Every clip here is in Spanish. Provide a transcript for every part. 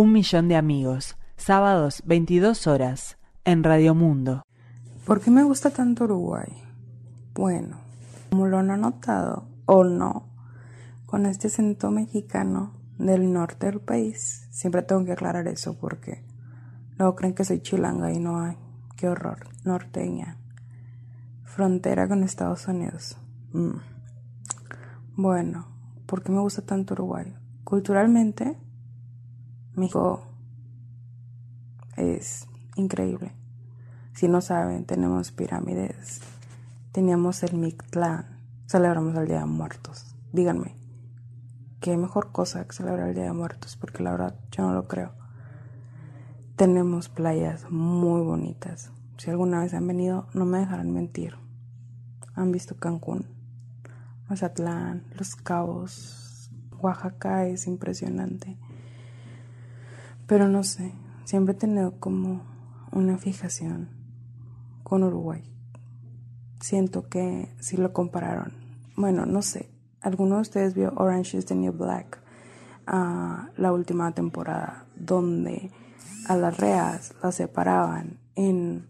Un millón de amigos, sábados 22 horas, en Radio Mundo. ¿Por qué me gusta tanto Uruguay? Bueno, como lo han notado o no, con este acento mexicano del norte del país, siempre tengo que aclarar eso porque luego creen que soy chilanga y no hay. Qué horror, norteña. Frontera con Estados Unidos. Mm. Bueno, ¿por qué me gusta tanto Uruguay? Culturalmente, México es increíble. Si no saben, tenemos pirámides, teníamos el Mictlán, celebramos el Día de Muertos. Díganme, ¿qué mejor cosa que celebrar el Día de Muertos? Porque la verdad yo no lo creo. Tenemos playas muy bonitas. Si alguna vez han venido, no me dejarán mentir. Han visto Cancún, Mazatlán, Los Cabos, Oaxaca es impresionante. Pero no sé, siempre he tenido como una fijación con Uruguay. Siento que si lo compararon, bueno, no sé, ¿alguno de ustedes vio Orange is the New Black? Ah, la última temporada, donde a las reas las separaban en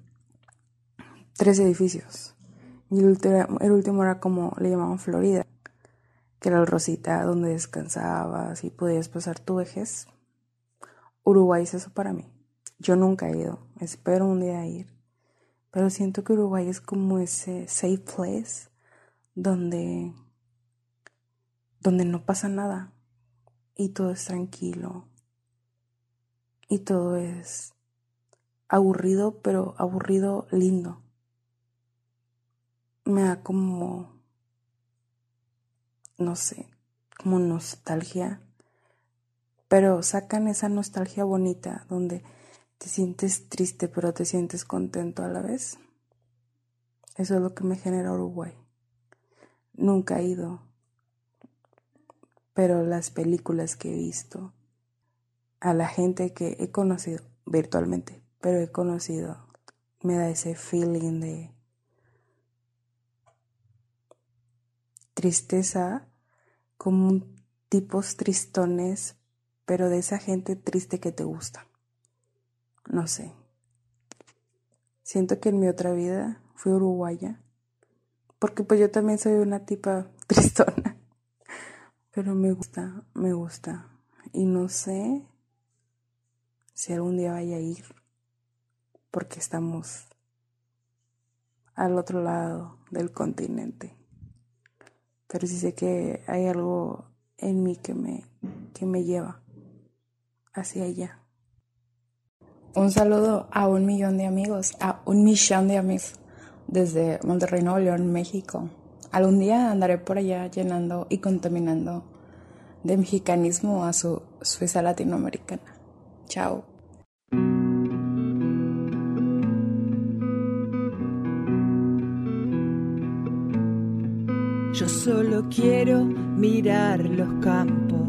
tres edificios. Y el último, era como le llamaban Florida, que era el Rosita, donde descansabas y podías pasar tu vejez. Uruguay es eso para mí. Yo nunca he ido, espero un día ir. Pero siento que Uruguay es como ese safe place donde, donde no pasa nada y todo es tranquilo y todo es aburrido, pero aburrido lindo. Me da como, no sé, como nostalgia, pero sacan esa nostalgia bonita donde te sientes triste, pero te sientes contento a la vez. Eso es lo que me genera Uruguay. Nunca he ido, pero las películas que he visto, a la gente que he conocido virtualmente, pero he conocido, me da ese feeling de tristeza, como tipos tristones, pero de esa gente triste que te gusta. No sé. Siento que en mi otra vida fui uruguaya. Porque pues yo también soy una tipa tristona. Pero me gusta, me gusta. Y no sé si algún día vaya a ir. Porque estamos al otro lado del continente. Pero sí sé que hay algo en mí que me, que me lleva hacia allá. Un saludo a un millón de amigos, a un millón de amigos desde Monterrey, Nuevo León, México. Algún día andaré por allá llenando y contaminando de mexicanismo a su Suiza latinoamericana. Chao. Yo solo quiero mirar los campos,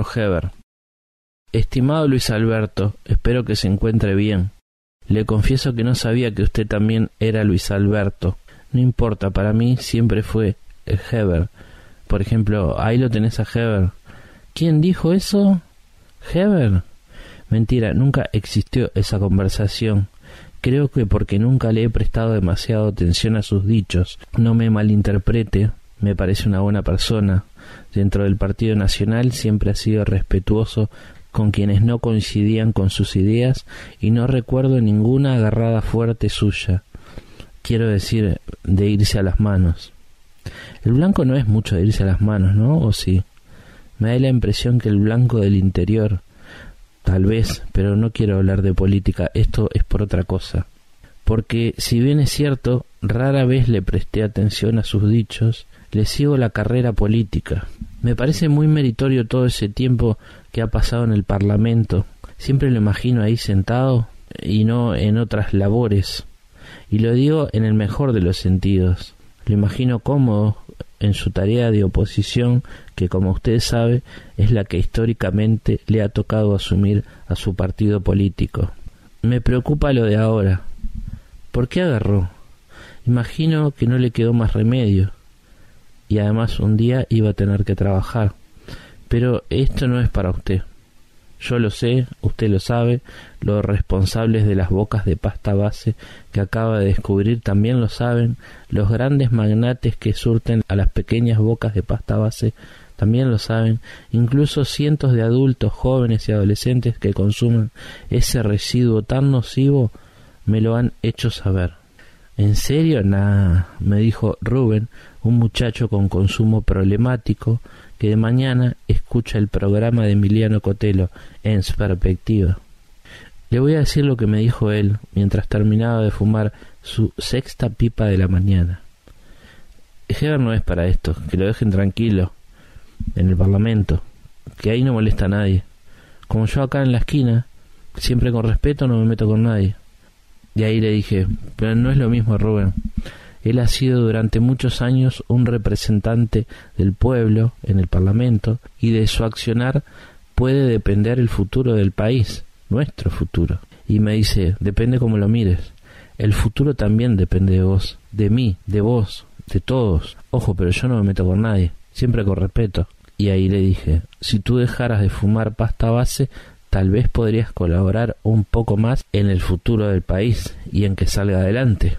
El Heber. Estimado Luis Alberto, espero que se encuentre bien. Le confieso que no sabía que usted también era Luis Alberto. No importa, para mí siempre fue Heber. Por ejemplo, ahí lo tenés a Heber. ¿Quién dijo eso? Heber. Mentira, nunca existió esa conversación. Creo que porque nunca le he prestado demasiado atención a sus dichos. No me malinterprete, me parece una buena persona. Dentro del Partido Nacional siempre ha sido respetuoso con quienes no coincidían con sus ideas y no recuerdo ninguna agarrada fuerte suya. Quiero decir, de irse a las manos. El blanco no es mucho de irse a las manos, ¿no? ¿O sí? Me da la impresión que el blanco del interior, Tal vez, pero no quiero hablar de política, esto es por otra cosa. Porque si bien es cierto, rara vez le presté atención a sus dichos, le sigo la carrera política. Me parece muy meritorio todo ese tiempo que ha pasado en el Parlamento. Siempre lo imagino ahí sentado y no en otras labores. Y lo digo en el mejor de los sentidos. Lo imagino cómodo, en su tarea de oposición que, como usted sabe, es la que históricamente le ha tocado asumir a su partido político. Me preocupa lo de ahora. ¿Por qué agarró? Imagino que no le quedó más remedio. Y además un día iba a tener que trabajar. Pero esto no es para usted. Yo lo sé, usted lo sabe, los responsables de las bocas de pasta base que acaba de descubrir también lo saben, los grandes magnates que surten a las pequeñas bocas de pasta base también lo saben, incluso cientos de adultos, jóvenes y adolescentes que consumen ese residuo tan nocivo me lo han hecho saber. ¿En serio? Nah, me dijo Rubén, un muchacho con consumo problemático, que de mañana escucha el programa de Emiliano Cotelo en su perspectiva. Le voy a decir lo que me dijo él mientras terminaba de fumar su sexta pipa de la mañana. Heber no es para esto, que lo dejen tranquilo, en el Parlamento, que ahí no molesta a nadie. Como yo acá en la esquina, siempre con respeto no me meto con nadie. Y ahí le dije, pero no es lo mismo, Rubén. Él ha sido durante muchos años un representante del pueblo en el Parlamento y de su accionar puede depender el futuro del país, nuestro futuro. Y me dice, depende como lo mires. El futuro también depende de vos, de mí, de vos, de todos. Ojo, pero yo no me meto con nadie, siempre con respeto. Y ahí le dije, si tú dejaras de fumar pasta base, tal vez podrías colaborar un poco más en el futuro del país y en que salga adelante.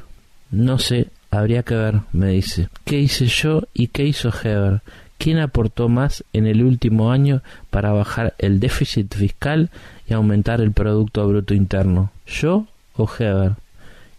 No sé Habría que ver, me dice. ¿Qué hice yo y qué hizo Heber? ¿Quién aportó más en el último año para bajar el déficit fiscal y aumentar el Producto Bruto Interno? ¿Yo o Heber?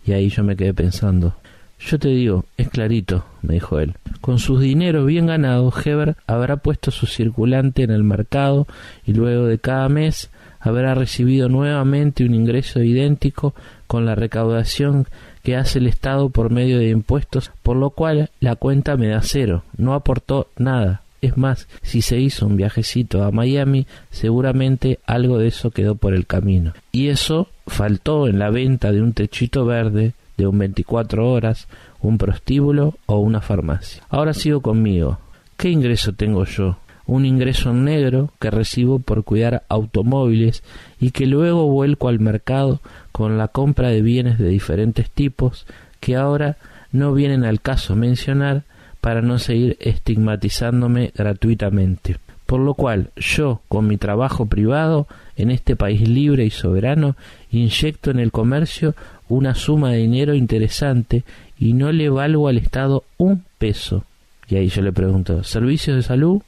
Y ahí yo me quedé pensando. Yo te digo, es clarito, me dijo él. Con sus dineros bien ganados, Heber habrá puesto su circulante en el mercado y luego de cada mes habrá recibido nuevamente un ingreso idéntico con la recaudación que hace el Estado por medio de impuestos, por lo cual la cuenta me da cero, no aportó nada. Es más, si se hizo un viajecito a Miami, seguramente algo de eso quedó por el camino. Y eso faltó en la venta de un techito verde, de un 24 horas, un prostíbulo o una farmacia. Ahora sigo conmigo. ¿Qué ingreso tengo yo? Un ingreso negro que recibo por cuidar automóviles y que luego vuelco al mercado con la compra de bienes de diferentes tipos que ahora no vienen al caso mencionar para no seguir estigmatizándome gratuitamente. Por lo cual yo, con mi trabajo privado, en este país libre y soberano, inyecto en el comercio una suma de dinero interesante y no le valgo al Estado un peso. Y ahí yo le pregunto, ¿servicios de salud?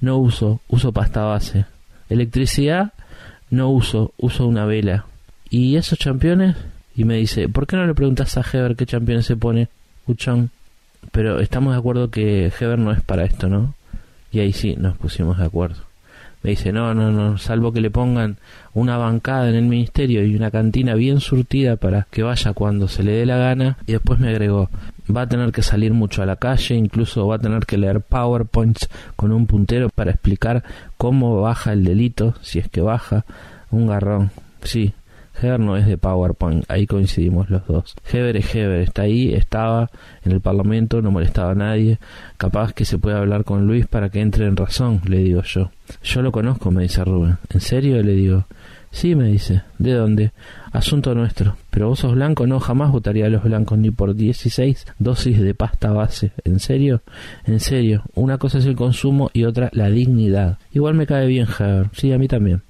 No uso, uso pasta base. Electricidad, no uso, uso una vela. ¿Y esos championes? Y me dice, ¿por qué no le preguntas a Heber qué championes se pone? Uchón. Pero estamos de acuerdo que Heber no es para esto, ¿no? Y ahí sí, nos pusimos de acuerdo. Me dice, no, no, no, salvo que le pongan una bancada en el ministerio y una cantina bien surtida para que vaya cuando se le dé la gana. Y después me agregó, va a tener que salir mucho a la calle, incluso va a tener que leer PowerPoints con un puntero para explicar cómo baja el delito, si es que baja, un garrón. Sí, Heber no es de PowerPoint, ahí coincidimos los dos. Heber es está ahí, estaba en el Parlamento, no molestaba a nadie. Capaz que se puede hablar con Luis para que entre en razón, le digo yo. Yo lo conozco, me dice Rubén. ¿En serio? Le digo. Sí, me dice. ¿De dónde? Asunto nuestro. Pero vos sos blanco, no, jamás votaría a los blancos ni por 16 dosis de pasta base. ¿En serio? En serio. Una cosa es el consumo y otra la dignidad. Igual me cae bien, Heber. Sí, a mí también.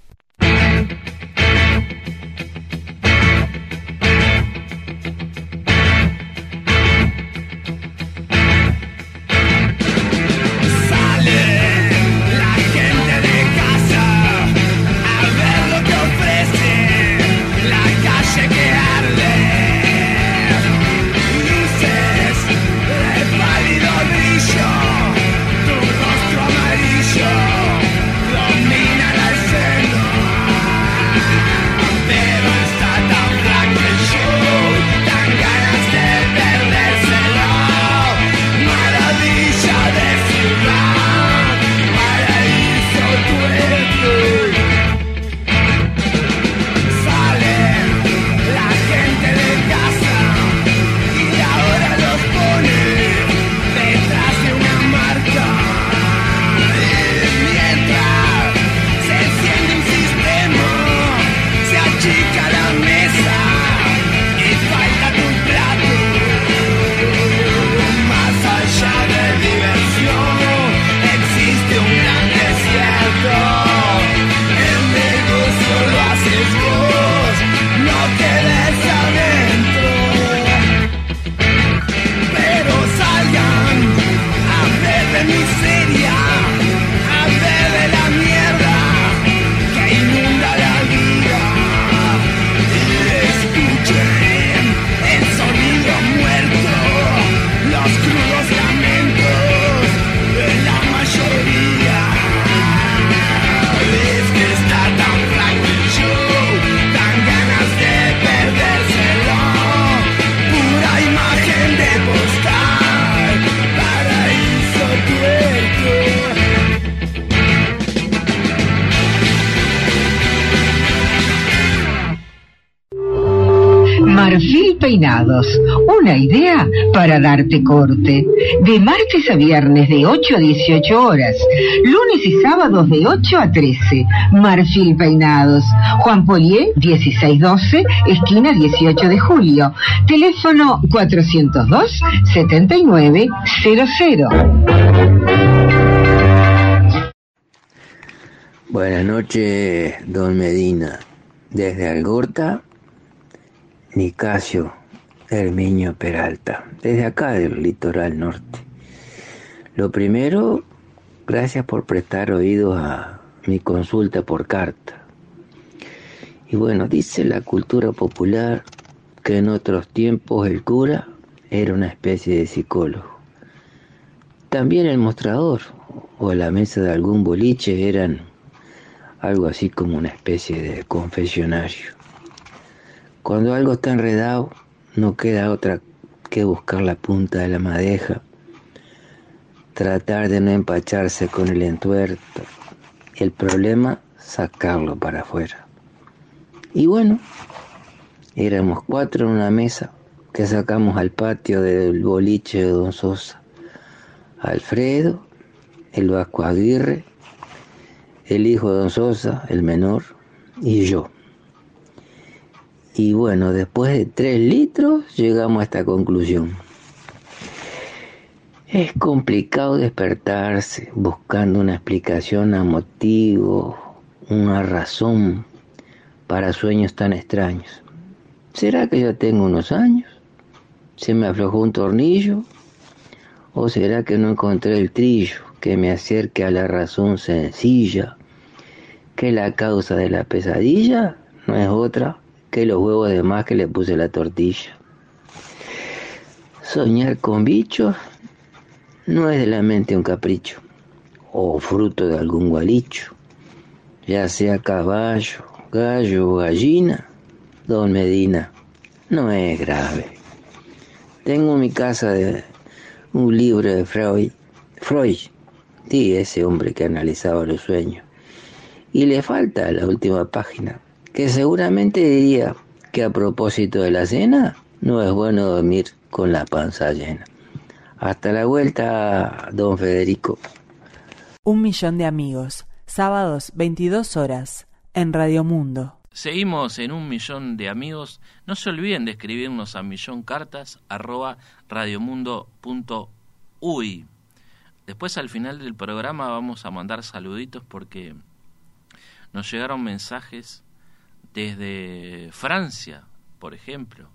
Para darte corte. De martes a viernes de 8 a 18 horas. Lunes y sábados de 8 a 13. Marfil Peinados. Juan Polié, 1612, esquina 18 de julio. Teléfono 402 7900. Buenas noches, don Medina. Desde Algorta, Nicasio Herminio Peralta, desde acá del litoral norte. Lo primero, gracias por prestar oídos a mi consulta por carta. Y bueno, dice la cultura popular que en otros tiempos el cura era una especie de psicólogo. También el mostrador o la mesa de algún boliche eran algo así como una especie de confesionario. Cuando algo está enredado, no queda otra que buscar la punta de la madeja, tratar de no empacharse con el entuerto, el problema sacarlo para afuera. Y bueno, éramos cuatro en una mesa que sacamos al patio del boliche de Don Sosa. Alfredo, el Vasco Aguirre, el hijo de Don Sosa, el menor, y yo. Y bueno, después de tres litros llegamos a esta conclusión. Es complicado despertarse buscando una explicación a motivo, una razón para sueños tan extraños. ¿Será que ya tengo unos años? ¿Se me aflojó un tornillo? ¿O será que no encontré el trillo que me acerque a la razón sencilla? Que la causa de la pesadilla no es otra que los huevos de más que le puse la tortilla. Soñar con bichos no es de la mente un capricho o fruto de algún gualicho, ya sea caballo, gallo o gallina, don Medina, no es grave. Tengo en mi casa de un libro de Freud, Freud, sí, ese hombre que analizaba los sueños, y le falta la última página que seguramente diría que a propósito de la cena, no es bueno dormir con la panza llena. Hasta la vuelta, don Federico. Un millón de amigos, sábados 22 horas, en Radio Mundo. Seguimos en un millón de amigos. No se olviden de escribirnos a milloncartas arroba radiomundo.uy. Después al final del programa vamos a mandar saluditos porque nos llegaron mensajes desde Francia, por ejemplo.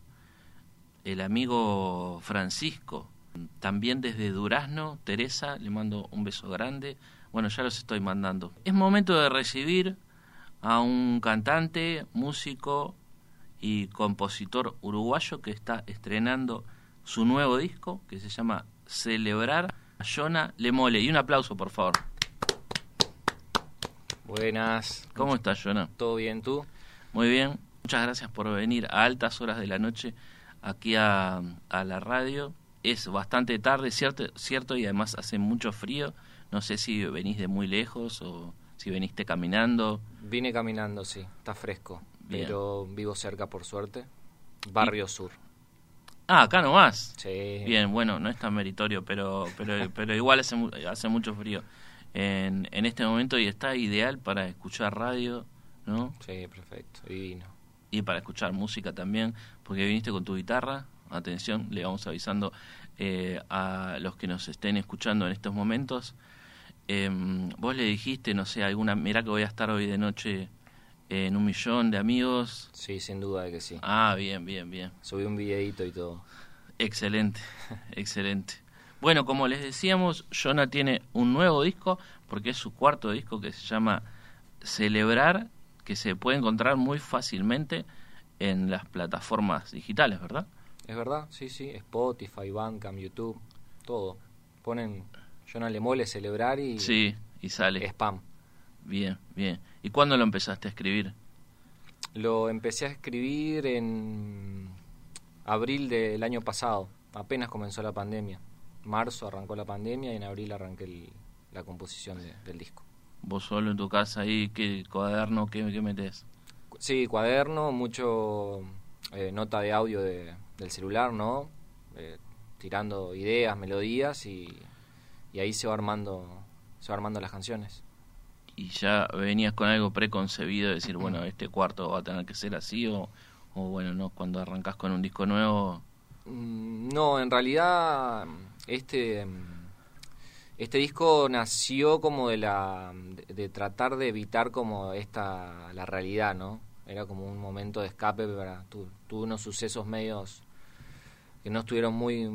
El amigo Francisco. También desde Durazno, Teresa, le mando un beso grande. Bueno, ya los estoy mandando. Es momento de recibir a un cantante, músico y compositor uruguayo que está estrenando su nuevo disco que se llama Celebrar a Jonah Lemole. Y un aplauso, por favor. Buenas. ¿Cómo estás, Jonah? ¿Todo bien tú? Muy bien. Muchas gracias por venir a altas horas de la noche aquí a, a la radio. Es bastante tarde, cierto, cierto, y además hace mucho frío. No sé si venís de muy lejos o si veniste caminando. Vine caminando, sí, está fresco, Bien. pero vivo cerca por suerte. Barrio Sur. Ah, acá nomás. Sí. Bien, bueno, no es tan meritorio, pero pero, pero igual hace, hace mucho frío en, en este momento y está ideal para escuchar radio, ¿no? Sí, perfecto, divino. Y para escuchar música también, porque viniste con tu guitarra. Atención, le vamos avisando eh, a los que nos estén escuchando en estos momentos. Em, vos le dijiste, no sé, alguna, mira que voy a estar hoy de noche en un millón de amigos. Sí, sin duda de que sí. Ah, bien, bien, bien. Subí un videito y todo. Excelente, excelente. Bueno, como les decíamos, Jonah tiene un nuevo disco, porque es su cuarto disco que se llama Celebrar, que se puede encontrar muy fácilmente en las plataformas digitales, ¿verdad? ¿Es verdad? Sí, sí. Spotify, Bandcamp, YouTube, todo. Ponen Jonah Lemole celebrar y Sí, y sale. spam. Bien, bien. ¿Y cuándo lo empezaste a escribir? Lo empecé a escribir en abril del año pasado. Apenas comenzó la pandemia. Marzo arrancó la pandemia y en abril arranqué el- la composición de- del disco. Vos solo en tu casa ahí, ¿qué cuaderno, qué, qué metés? Sí, cuaderno, mucho eh, nota de audio de- del celular, ¿no? Eh, tirando ideas, melodías y, y ahí se va armando se va armando las canciones. ¿Y ya venías con algo preconcebido de decir, bueno, este cuarto va a tener que ser así o, o bueno, no, cuando arrancas con un disco nuevo, Mm, No, en realidad este mm, este disco nació como de la de, tratar de evitar como esta la realidad, ¿no? Era como un momento de escape para tu- tuve unos sucesos medios que no estuvieron muy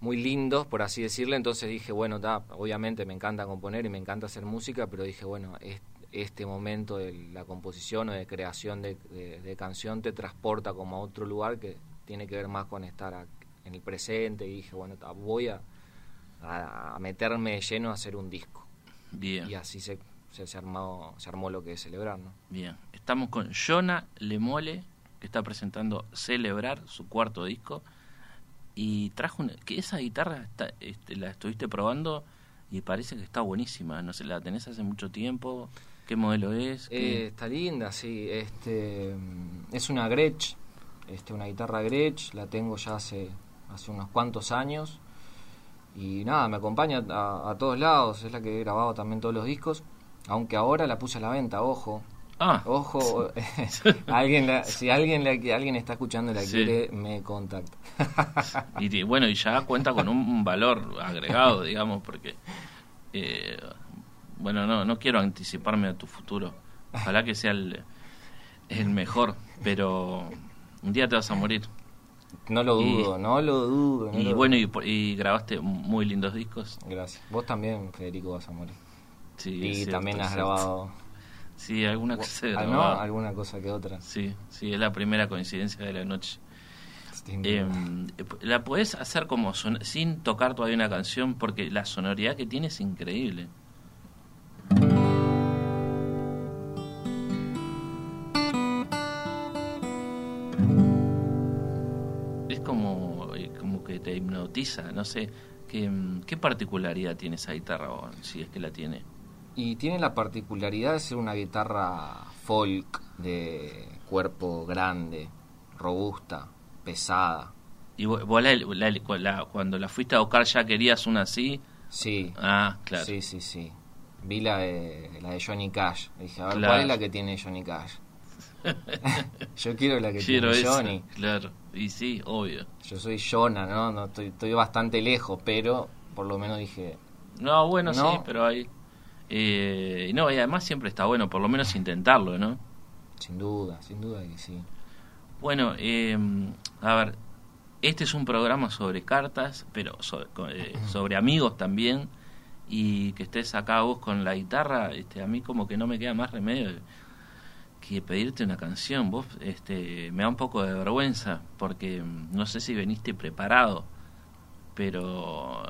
muy lindos, por así decirle, entonces dije, bueno, obviamente me encanta componer y me encanta hacer música, pero dije, bueno, es- este momento de la composición o de creación de, canción te transporta como a otro lugar que tiene que ver más con estar en el presente y dije, bueno, voy a, a, a meterme lleno a hacer un disco. bien. Y así se, se, se armó, se armó lo que es celebrar, ¿no? Bien, estamos con Jonah Lemole, que está presentando Celebrar, su cuarto disco, y trajo una, que esa guitarra está, este, la estuviste probando y parece que está buenísima, no sé, la tenés hace mucho tiempo, ¿qué modelo es? Eh, ¿Qué- está linda, sí. Este, mm, es una Gretsch, este, una guitarra Gretsch, la tengo ya hace, hace unos cuantos años. Y nada, me acompaña a, a todos lados, es la que he grabado también todos los discos. Aunque ahora la puse a la venta, ojo. Ah, Ojo, alguien la- si alguien, la, alguien está escuchando y la Sí. quiere, me contacta. y, y bueno, y ya cuenta con un valor agregado, digamos, porque, eh, bueno, no, no quiero anticiparme a tu futuro, ojalá que sea el, el mejor, pero un día te vas a morir. No lo Y- dudo, no lo dudo. no Y lo bueno, dudo. y, y grabaste muy lindos discos. Gracias. Vos también, Federico, vas a morir. Sí, y cierto, también has cierto. grabado Sí, alguna cosa Ah, alguna cosa que otra. Sí, sí, es la primera coincidencia de la noche. Eh, la podés hacer como sin tocar todavía una canción porque la sonoridad que tiene es increíble. Te hipnotiza, no sé. ¿Qué, qué particularidad tiene esa guitarra, o si es que la tiene? Y tiene la particularidad de ser una guitarra folk, de cuerpo grande, robusta, pesada. ¿Y vos, vos la- la- la- cuando la fuiste a buscar ya querías una así? Sí, Ah, claro. sí, sí, sí. Vi la de, la de Johnny Cash. Dije, a ver, Claro. ¿cuál es la que tiene Johnny Cash? Yo quiero la que Quiero tiene esa, Johnny. Claro, y sí, obvio. Yo soy Jonah, ¿no? no estoy, estoy bastante lejos, pero por lo menos dije, No, bueno, No. sí, pero hay... Eh, no, y además siempre está bueno, por lo menos intentarlo, ¿no? sin duda, sin duda que sí. Bueno, eh, a ver, este es un programa sobre cartas, pero sobre, eh, sobre amigos también, y que estés acá vos con la guitarra, este, a mí como que no me queda más remedio que pedirte una canción. Vos, este, me da un poco de vergüenza, porque mm, no sé si veniste preparado, pero,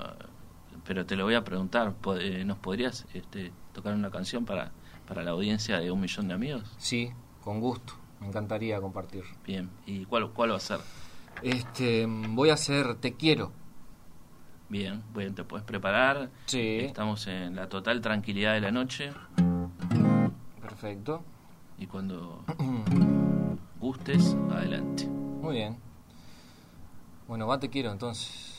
pero te lo voy a preguntar. Eh, ¿Nos podrías este, tocar una canción para, para la audiencia de un millón de amigos? Sí, con gusto. Me encantaría compartir. Bien, ¿y cuál, cuál va a ser? Este, voy a hacer Te quiero. Bien, bien, te puedes preparar. Sí. Estamos en la total tranquilidad de la noche Perfecto. Y cuando gustes, adelante. Muy bien. Bueno, va Te quiero entonces.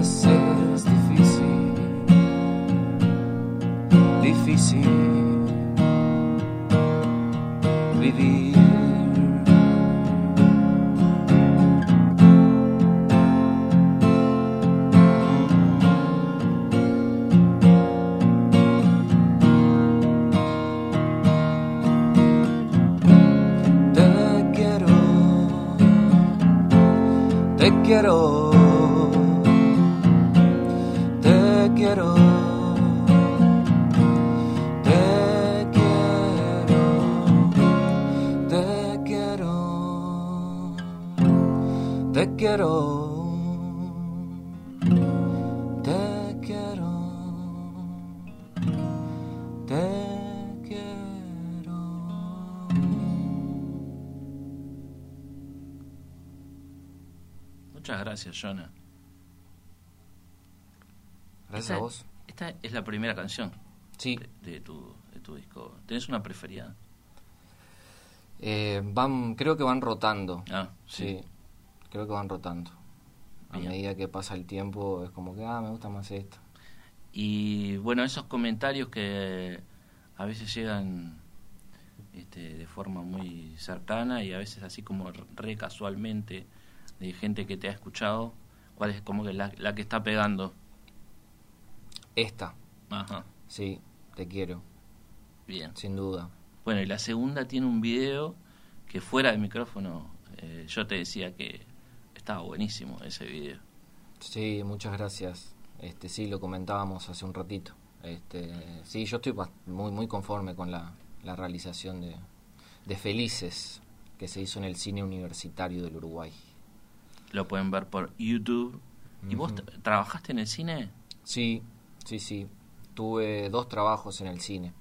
Veces es difícil, difícil gracias, Jonah. Gracias Esta- a vos. Esta es la primera canción Sí, de, de tu, de tu disco. ¿Tenés una preferida? eh, van, creo que van rotando. Ah, Sí, sí. creo que van rotando. A Bien. medida que pasa el tiempo es como que, ah, me gusta más esto. Y bueno, esos comentarios que a veces llegan este, de forma muy cercana y a veces así como re casualmente de gente que te ha escuchado, ¿cuál es como que la, la que está pegando? Esta, Ajá, sí, te quiero, bien. sin duda. Bueno, y la segunda tiene un video que fuera del micrófono eh, yo te decía que estaba buenísimo ese video. Sí, muchas gracias. Este, sí, lo comentábamos hace un ratito. Este, sí, yo estoy muy muy conforme con la, la realización de, de Felices que se hizo en el cine universitario del Uruguay. Lo pueden ver por YouTube. ¿Y vos trabajaste en el cine? Sí, sí, sí. Tuve dos trabajos en el cine.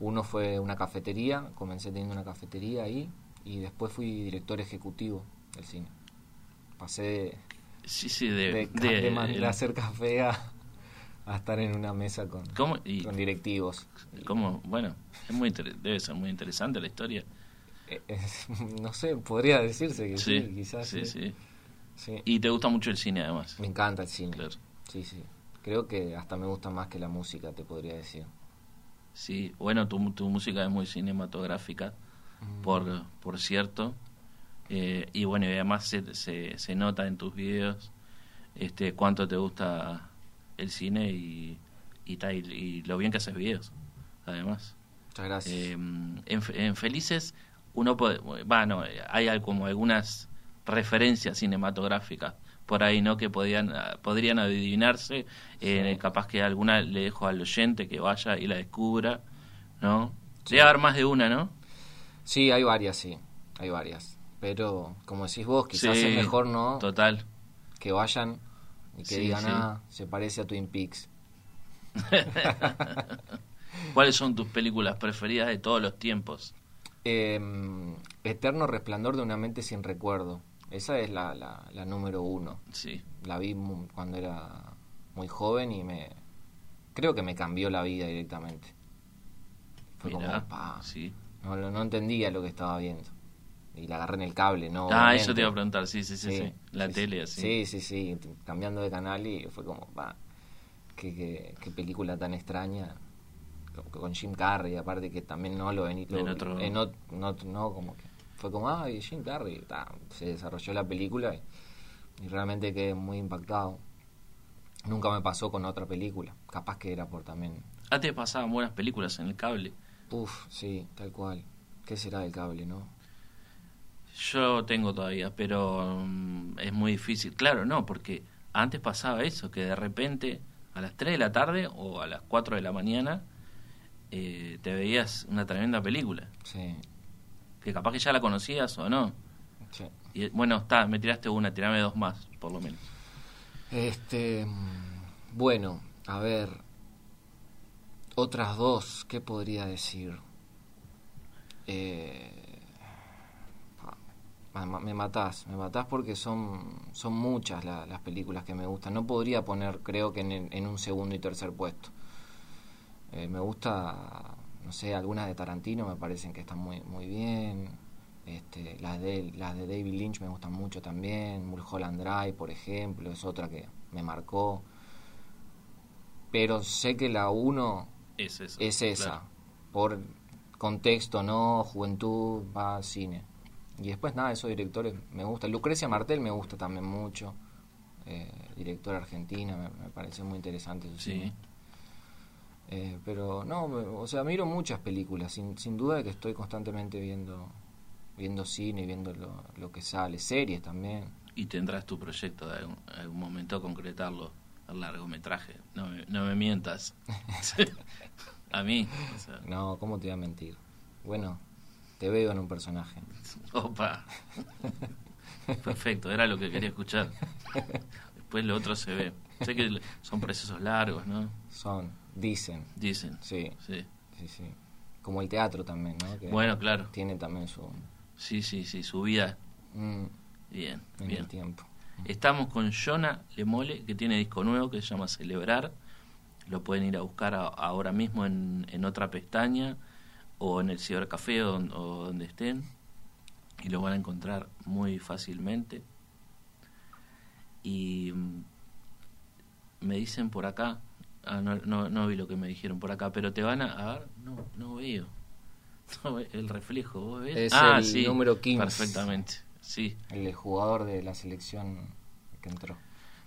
Uno fue una cafetería, comencé teniendo una cafetería ahí y después fui director ejecutivo del cine. Pasé de, Sí, sí, de... de, de- de man- de hacer café a, a estar en una mesa con, con directivos. ¿cómo? Bueno, es muy debe ser muy interesante la historia. Eh, eh, no sé, podría decirse que sí, Sí, quizás. sí, sí. Sí. Y te gusta mucho el cine además. Me encanta el cine. Claro. Sí, sí. Creo que hasta me gusta más que la música, te podría decir. Sí, bueno, tu, tu música es muy cinematográfica, por, por cierto. Eh, y bueno, y además se, se, se nota en tus videos este, cuánto te gusta el cine y, y, ta- y, y lo bien que haces videos, además. Muchas gracias. Eh, en, en Felices uno puede, bueno, hay como algunas referencias cinematográficas por ahí, ¿no? Que podían, ah, podrían adivinarse, eh, capaz que alguna le dejo al oyente que vaya y la descubra, ¿no? Debe haber más de una, ¿no? Sí, hay varias, sí. Hay varias. Pero, como decís vos, quizás Sí, es mejor, ¿no? Total. Que vayan y que Sí, digan, sí. ah, se parece a Twin Peaks. ¿Cuáles son tus películas preferidas de todos los tiempos? Eh, Eterno resplandor de una mente sin recuerdo. Esa es la, la, la número uno. Sí. La vi mu- cuando era muy joven y me... Creo que me cambió la vida directamente. Fue Mirá, como, pa, sí. no, no no entendía lo que estaba viendo. Y la agarré en el cable, ¿no? Ah, Obviamente. eso te iba a preguntar, sí, sí, sí, sí. La sí, tele, así. Sí, sí, sí, cambiando de canal y fue como, va, qué, qué, qué película tan extraña. Con- Jim Carrey, aparte que también no lo vení lo- En otro- en ot- no, no, como que fue como, ah, y Jim Carrey, ta, se desarrolló la película y, y realmente quedé muy impactado. Nunca me pasó con otra película, capaz que era por también, Antes pasaban buenas películas en el cable. uff, sí, tal cual. ¿Qué será del cable, no? Yo tengo todavía, pero mm, es muy difícil. Claro, no, porque antes pasaba eso, que de repente a las 3 de la tarde o a las 4 de la mañana eh, te veías una tremenda película, Sí, que capaz que ya la conocías o no. sí. Y bueno, está, me tiraste una, tirame dos más, por lo menos. Este, bueno, a ver, otras dos, ¿qué podría decir? Eh, ma- me matás, me matás porque son, son muchas la- las películas que me gustan. No podría poner, creo que en, en un segundo y tercer puesto. Eh, me gusta, no sé, algunas de Tarantino me parecen que están muy, muy bien. Este, las de las de David Lynch me gustan mucho también. Mulholland Drive, por ejemplo, es otra que me marcó. Pero sé que la uno Es esa. es esa. claro. Por contexto, ¿no? Juventud, va cine. Y después, nada, esos directores me gustan. Lucrecia Martel me gusta también mucho. Eh, directora argentina, me, me parece muy interesante su Sí. cine. Eh, pero no, o sea, miro muchas películas, sin, sin duda que estoy constantemente viendo viendo cine viendo lo, lo que sale, series también. Y tendrás tu proyecto de algún, algún momento concretarlo al largometraje. No me, no me mientas. a mí. o sea, No, ¿cómo te voy a mentir? Bueno, te veo en un personaje. Opa. Perfecto, era lo que quería escuchar. Después lo otro se ve. Sé que son procesos largos, ¿no? Son, dicen, Dicen. sí, Sí. sí, sí. Como el teatro también, ¿no? Que Bueno, claro. Tiene también su... Sí, sí, sí, su vida. mm, Bien, en bien. el tiempo. Estamos con Jonah Lemole, que tiene disco nuevo que se llama Celebrar. Lo pueden ir a buscar a- ahora mismo en, en otra pestaña o en el cibercafé o, o donde estén. Y lo van a encontrar muy fácilmente. Y mm, me dicen por acá Ah, no, no, no vi lo que me dijeron por acá, pero te van a... A ver, no, no veo. No, el reflejo, ¿vos ves? Es ah, el sí, número 15. Perfectamente, sí. El jugador de la selección que entró.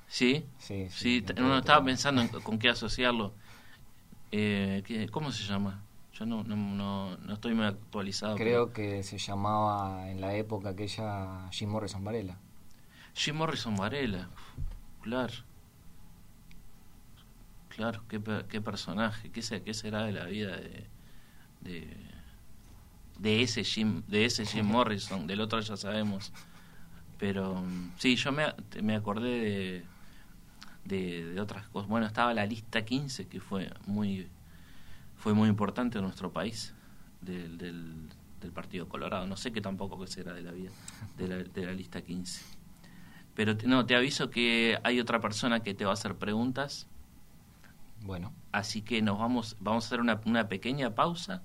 ¿Sí? Sí, sí, no, estaba pensando en con qué asociarlo. Eh, ¿qué- ¿Cómo se llama? Yo no, no, no, no estoy muy actualizado. Creo que se llamaba en la época aquella Jim Morrison Varela. Jim Morrison Varela, claro. Claro, qué, qué personaje, qué, qué será de la vida de, de, de ese Jim, de ese Jim Morrison, del otro ya sabemos. Pero mm, sí, yo me, me acordé de, de, de otras cosas. Bueno, estaba la lista 15 que fue muy fue muy importante en nuestro país del, del, del Partido Colorado. No sé qué tampoco qué será de la vida de la, de la lista 15. Pero te- no, te aviso que hay otra persona que te va a hacer preguntas, Bueno, así que nos vamos vamos a hacer una, una pequeña pausa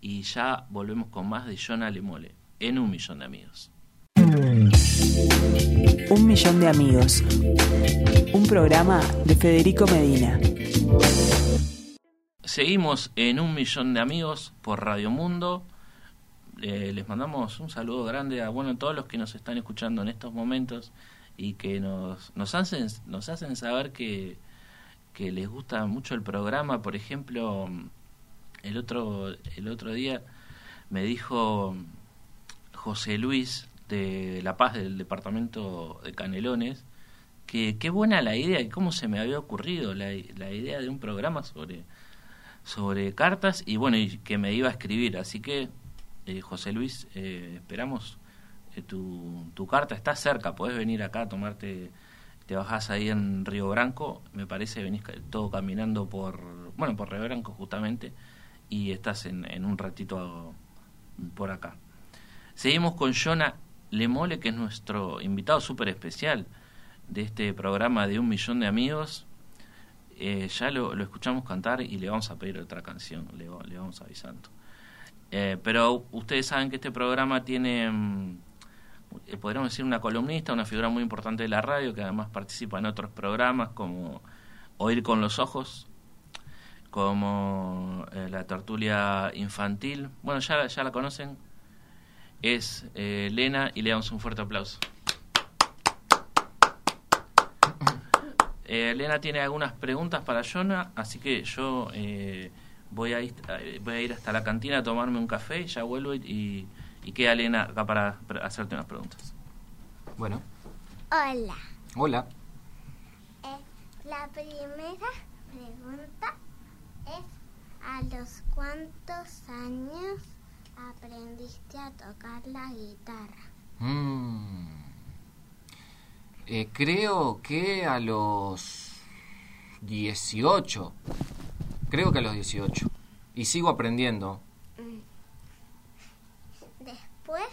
y ya volvemos con más de Jonah Lemole en un millón de amigos. Un millón de amigos. Un programa de Federico Medina. Seguimos en un millón de amigos por Radio Mundo. Eh, les mandamos un saludo grande a bueno todos los que nos están escuchando en estos momentos y que nos, nos hacen nos hacen saber que, que les gusta mucho el programa. Por ejemplo, el otro el otro día me dijo José Luis de La Paz del departamento de Canelones que qué buena la idea y cómo se me había ocurrido la, idea de un programa sobre sobre cartas y bueno, y que me iba a escribir. Así que, eh, José Luis, eh, esperamos eh, tu, tu carta. Está cerca, podés venir acá a tomarte, te bajás ahí en Río Branco, me parece, venís todo caminando por, bueno, por Río Branco justamente, y estás en, en un ratito por acá. Seguimos con Jonah Lemole, que es nuestro invitado súper especial de este programa de un millón de amigos. Eh, ya lo, escuchamos cantar y le vamos a pedir otra canción, le, va- le vamos avisando. Eh, pero ustedes saben que este programa tiene, mm, podríamos decir, una columnista, una figura muy importante de la radio, que además participa en otros programas como Oír con los Ojos, como eh, la tertulia infantil. Bueno, ya, ya la conocen. Es eh, Lena y le damos un fuerte aplauso. Eh, Elena tiene algunas preguntas para Jonah, así que yo eh, voy, a ir, eh, voy a ir hasta la cantina a tomarme un café, ya vuelvo y queda Elena acá para, para hacerte unas preguntas. bueno. Hola. Hola. Eh, la primera pregunta es ¿a los cuántos años aprendiste a tocar la guitarra? Mm. Eh, creo que a los 18. Creo que a los 18. Y sigo aprendiendo. Después,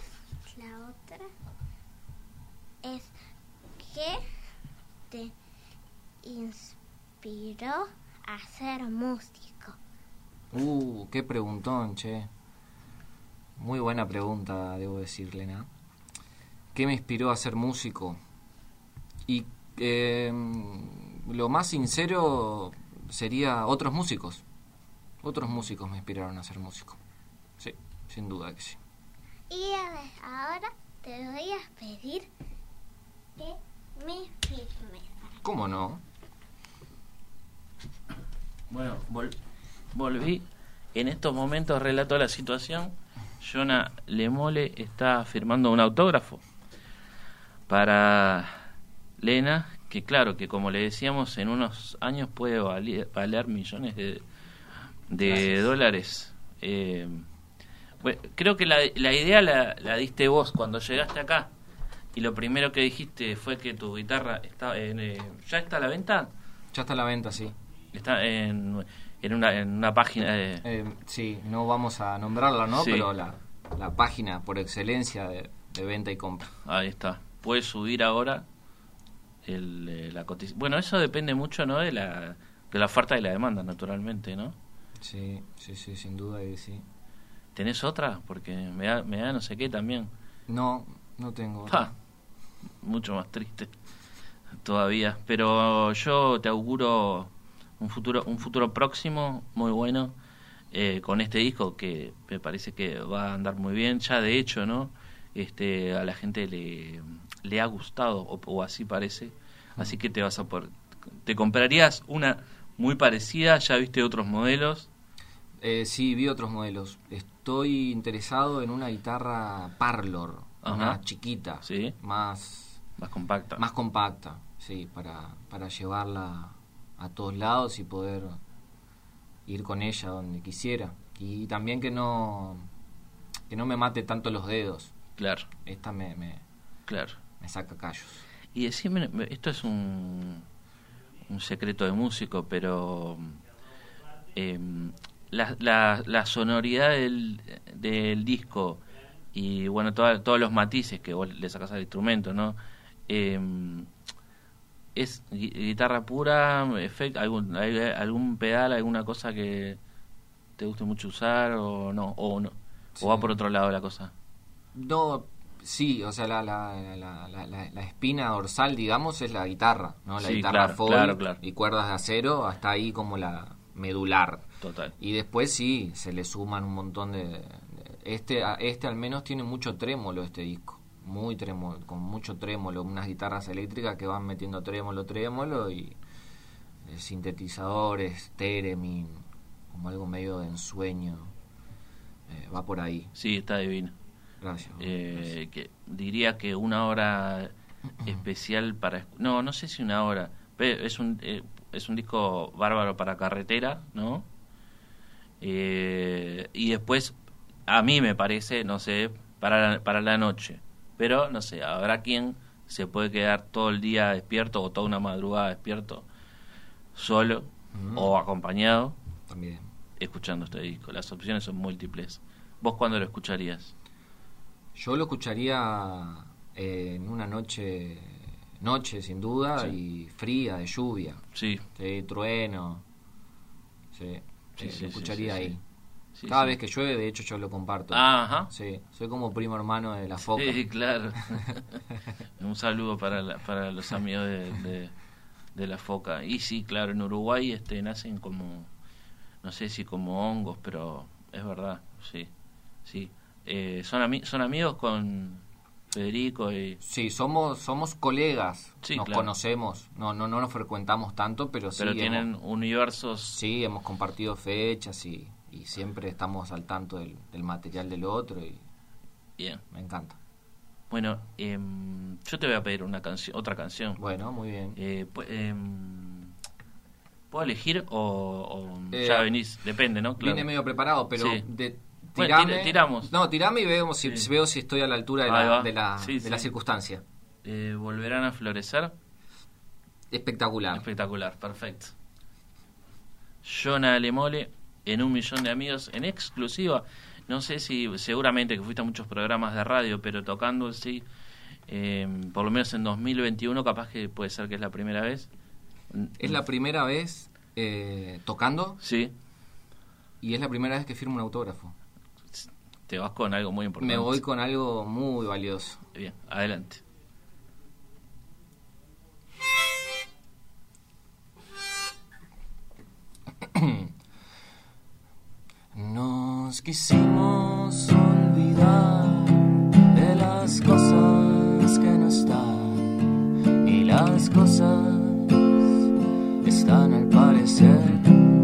la otra es ¿qué te inspiró a ser músico? Uh, qué preguntón, che. Muy buena pregunta, debo decir, Lena. ¿Qué me inspiró a ser músico? Y eh, lo más sincero sería otros músicos. Otros músicos me inspiraron a ser músico. Sí, sin duda que sí. Y a ver, ahora te voy a pedir que me firmes. ¿Cómo no? Bueno, vol- volví. En estos momentos relato la situación. Jonah Lemole está firmando un autógrafo para Lena, que claro, que como le decíamos, en unos años puede valer, valer millones de, dólares. Eh, bueno, creo que la, la idea la, la diste vos cuando llegaste acá. Y lo primero que dijiste fue que tu guitarra está en, eh, ya está a la venta. Ya está a la venta, sí. Está en, en, una, en una página de... Eh, sí, no vamos a nombrarla, ¿no? Sí. Pero la, la página por excelencia de, de venta y compra. Ahí está. Puedes subir ahora el, eh, la cotización. Bueno, eso depende mucho, ¿no? De la, de la oferta y la demanda, naturalmente, ¿no? Sí, sí, sí, sin duda que sí. ¿Tenés otra? Porque me da, me da no sé qué también. No, no tengo. Pa, mucho más triste todavía. Pero yo te auguro un futuro, un futuro próximo muy bueno eh, con este disco que me parece que va a andar muy bien. Ya de hecho, ¿no? Este, a la gente le, le ha gustado, o, así parece. Así que te vas a por, te comprarías una muy parecida, ya viste otros modelos. Eh, sí, vi otros modelos. Estoy interesado en una guitarra Parlor, una chiquita, ¿Sí? más más compacta. Más compacta, sí, para, para llevarla a todos lados y poder ir con ella donde quisiera. Y también que no que no me mate tanto los dedos. Claro. Esta me, me, claro. me saca callos. Y decime, esto es un, un secreto de músico, pero eh, la, la, la, sonoridad del, del disco y bueno, todos los matices que vos le sacas al instrumento, ¿no? Eh, ¿Es guitarra pura? Efecto, algún, ¿Algún pedal, alguna cosa que te guste mucho usar o no? ¿O, no? ¿O va por otro lado la cosa? No, sí, o sea, la, la, la, la, espina dorsal, digamos, es la guitarra, ¿no? La guitarra claro, claro, y cuerdas de acero, hasta ahí como la medular. Total. Y después sí, se le suman un montón de... Este, este al menos tiene mucho trémolo este disco muy trémolo, con mucho trémolo, unas guitarras eléctricas que van metiendo trémolo, trémolo y eh, sintetizadores, Teremin, como algo medio de ensueño. Eh, va por ahí. Sí, está divino. Gracias, eh, Que diría que una hora especial para... No, no sé si una hora. Es un, es un disco bárbaro para carretera, ¿no? y después, a mí me parece, no sé, para para la noche pero, no sé, habrá quien se puede quedar todo el día despierto o toda una madrugada despierto solo o acompañado. También. Escuchando este disco. Las opciones son múltiples. ¿Vos cuándo lo escucharías? Yo lo escucharía eh, en una noche, noche sin duda, y fría, de lluvia. Sí. sí trueno. Sí, sí, lo escucharía ahí. Cada vez que llueve, de hecho, yo lo comparto. Ajá. Sí, soy como primo hermano de la foca. Sí, claro. Un saludo para, para los amigos de, de, la foca. Y sí, claro, en Uruguay este, nacen como, no sé si como hongos, pero es verdad, sí. sí. Eh, son, son amigos con Federico y... Sí, somos, somos colegas, nos conocemos, no, no, no nos frecuentamos tanto, pero sí... Pero tienen universos... Sí, hemos compartido fechas y y siempre estamos al tanto del, material del otro y bien. me encanta. Bueno em, yo te voy a pedir una canción otra canción. Bueno muy bien. Eh, em, puedo elegir o, eh, ya venís depende no viene medio preparado pero de, tiramos. no tirame y veo si, veo si estoy a la altura de la, de la, de la circunstancia. Eh, volverán a florecer espectacular. Espectacular perfecto. Jonah Lemole en un millón de amigos en exclusiva. No sé si, seguramente que fuiste a muchos programas de radio, pero tocando sí, em, por lo menos en 2021, capaz que puede ser que es la primera vez. ¿Es la primera vez eh, tocando? Sí. Y es la primera vez que firmo un autógrafo. Te vas con algo muy importante. Me voy con algo muy valioso. Bien, adelante. Nos quisimos olvidar de las cosas que no están y las cosas están al parecer.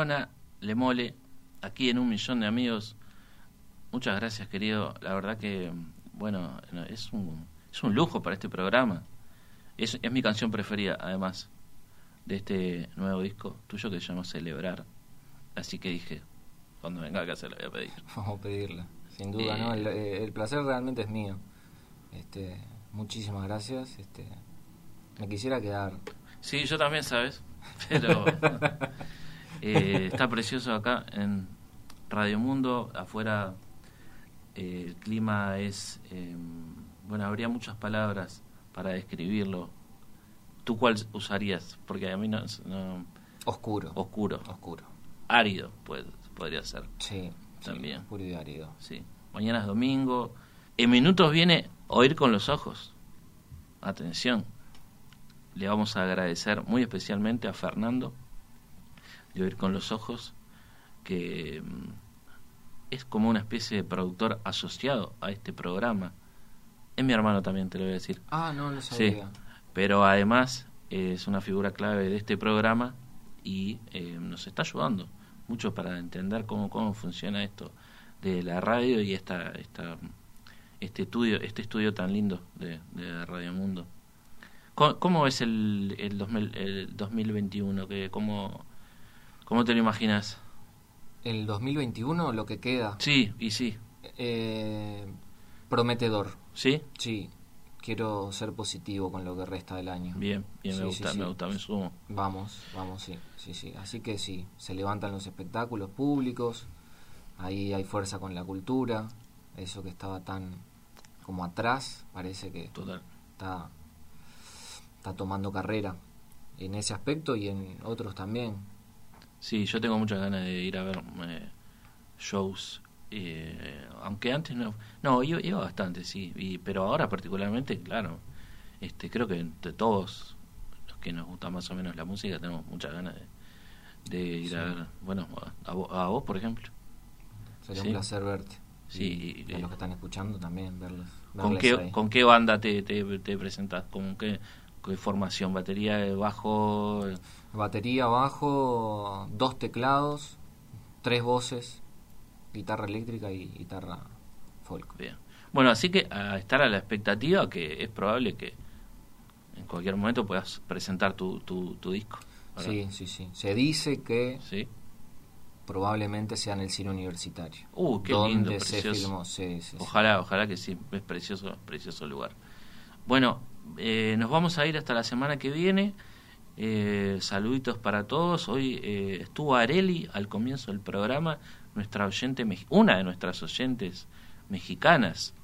Jonah Lemole, aquí en un millón de amigos. Muchas gracias, querido. La verdad que, bueno, no, es un, es un lujo para este programa. Es, es mi canción preferida, además, de este nuevo disco tuyo que se llama Celebrar. Así que dije, cuando venga acá se la voy a pedir. Vamos a pedirla, sin duda, Eh, ¿no? El, eh, el placer realmente es mío. Este, muchísimas gracias. Este, me quisiera quedar. Sí, yo también, ¿sabes? Pero eh, está precioso acá en Radio Mundo. Afuera eh, el clima es... eh, bueno, habría muchas palabras para describirlo. ¿Tú cuál usarías? Porque a mí no... no- Oscuro. oscuro. Oscuro. Árido puede- podría ser. Sí, También. Oscuro y árido. Sí. Mañana es domingo. En minutos viene Oír con los ojos. Atención. Le vamos a agradecer muy especialmente a Fernando de Oír con los ojos, que mm, es como una especie de productor asociado a este programa. Es mi hermano también, te lo voy a decir. Ah, no lo Sí, sabía. pero además es una figura clave de este programa y eh, nos está ayudando mucho para entender cómo, cómo funciona esto de la radio y esta, esta, este estudio este estudio tan lindo de, de Radio Mundo. ¿Cómo, cómo es el, el, 2000 el 2021? ¿Qué, cómo, ¿Cómo te lo imaginas? El 2021, lo que queda. Sí, y sí. Eh, prometedor. ¿Sí? Sí. Quiero ser positivo con lo que resta del año. Bien, bien, me Sí, gusta, sí, me sí. gusta, me sumo. Vamos, vamos, sí, sí, sí. Así que sí, se levantan los espectáculos públicos, ahí hay fuerza con la cultura, eso que estaba tan como atrás, parece que Total. está, está tomando carrera en ese aspecto y en otros también. Sí, yo tengo muchas ganas de ir a ver eh, shows. eh, aunque antes no. No, iba, iba bastante, sí. Y, pero ahora, particularmente, claro. este Creo que entre todos los que nos gusta más o menos la música, tenemos muchas ganas de, de ir a ver. Bueno, a, a vos, a vos, por ejemplo. Sería Sí. un placer verte. Sí, Y a los que están escuchando también, verlos. ¿Con qué, ahí. ¿Con qué banda te, te, te presentas? ¿Con qué, qué formación? ¿Batería, bajo? Batería, bajo, dos teclados, tres voces, guitarra eléctrica y guitarra folk. Bien. Bueno, así que a estar a la expectativa que es probable que en cualquier momento puedas presentar tu, tu, tu disco. ¿verdad? Sí, sí, sí. Se dice que Sí. probablemente sea en el cine universitario. Uh, qué donde lindo, se precioso. filmó. Sí, sí, sí. Ojalá, ojalá que sí. Es precioso, precioso lugar. Bueno, eh, nos vamos a ir hasta la semana que viene. Eh, saluditos para todos. Hoy eh, estuvo Areli al comienzo del programa, nuestra oyente, una de nuestras oyentes mexicanas.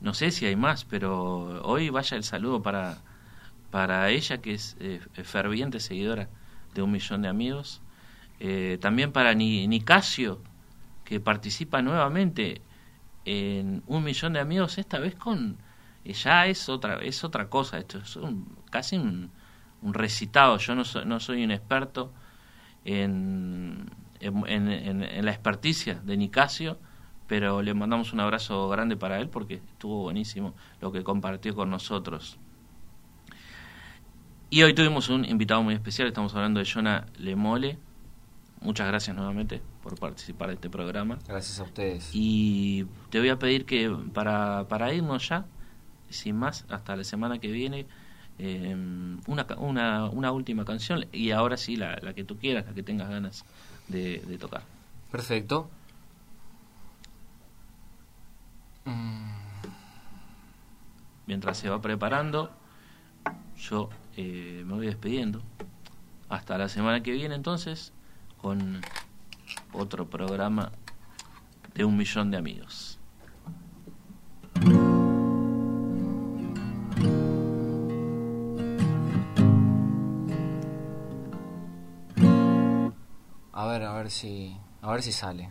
No sé si hay más, pero hoy vaya el saludo para, para ella, que es eh, ferviente seguidora de un millón de amigos. Eh, también para Ni- Nicasio, que participa nuevamente en un millón de amigos, esta vez con ya es otra es otra cosa, esto es un- casi un, un recitado. Yo no soy, no soy un experto en, en, en- en- en la experticia de Nicasio, pero le mandamos un abrazo grande para él porque estuvo buenísimo lo que compartió con nosotros. Y hoy tuvimos un invitado muy especial, estamos hablando de Jonah Lemole. Muchas gracias nuevamente por participar de este programa. Gracias a ustedes. Y te voy a pedir que para, para irnos ya, sin más, hasta la semana que viene, eh, una, una, una última canción y ahora sí, la, la que tú quieras, la que tengas ganas de, de tocar. Perfecto. Mm, Mientras se va preparando, yo eh, me voy despidiendo. Hasta la semana que viene entonces, con otro programa de un millón de amigos. Ver, a ver si. A ver si sale.